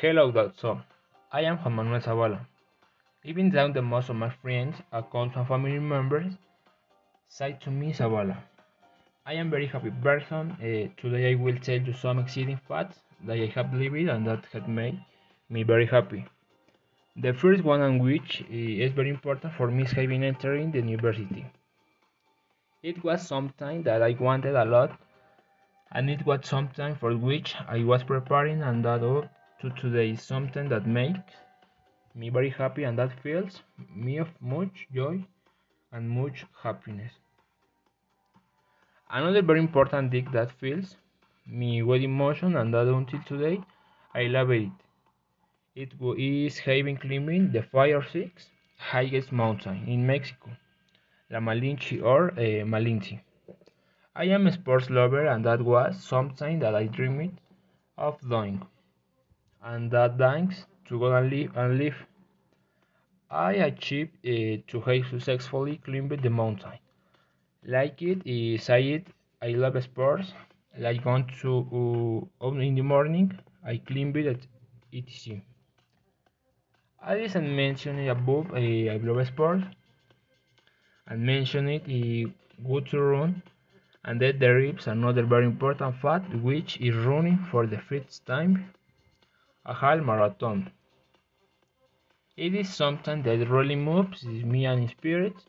Hello, that's. I am Juan Manuel Zavala. Even though the most of my friends, accounts, and family members say to me Zavala. I am very happy person. Uh, today I will tell you some exciting facts that I have lived and that have made me very happy. The first one and which is very important for me is having entering the university. It was something that I wanted a lot and it was something for which I was preparing and that to today is something that makes me very happy and that fills me of much joy and much happiness. Another very important thing that fills me with emotion and that until today I love it. It is having climbing the Fire Six highest mountain in Mexico, La Malinche or uh, Malinche. I am a sports lover and that was something that I dreamed of doing. And that thanks to God and live and live I achieved uh, to have successfully climbed the mountain. Like it is said, I love sports. Like going to uh, in the morning, I climbed at etc. I didn't mention it above, uh, I love sports and mentioned it uh, good to run and that there is another very important fact which is running for the first time a half marathon. It is something that really moves me and inspires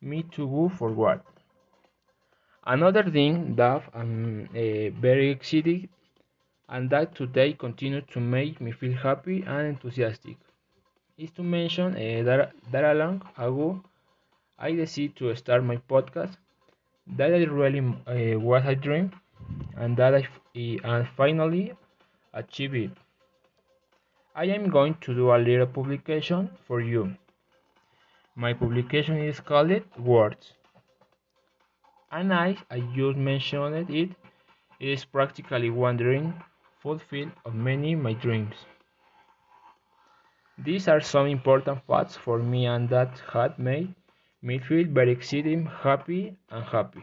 me to go forward. Another thing that I'm uh, very excited and that today continues to make me feel happy and enthusiastic is to mention uh, that, that long ago I decided to start my podcast that I really uh, was a dream and that I and finally achieved it. I am going to do a little publication for you. My publication is called Words. And I, I just mentioned it, it is practically wandering fulfilled of many my dreams. These are some important facts for me and that had made me feel very excited, happy and happy.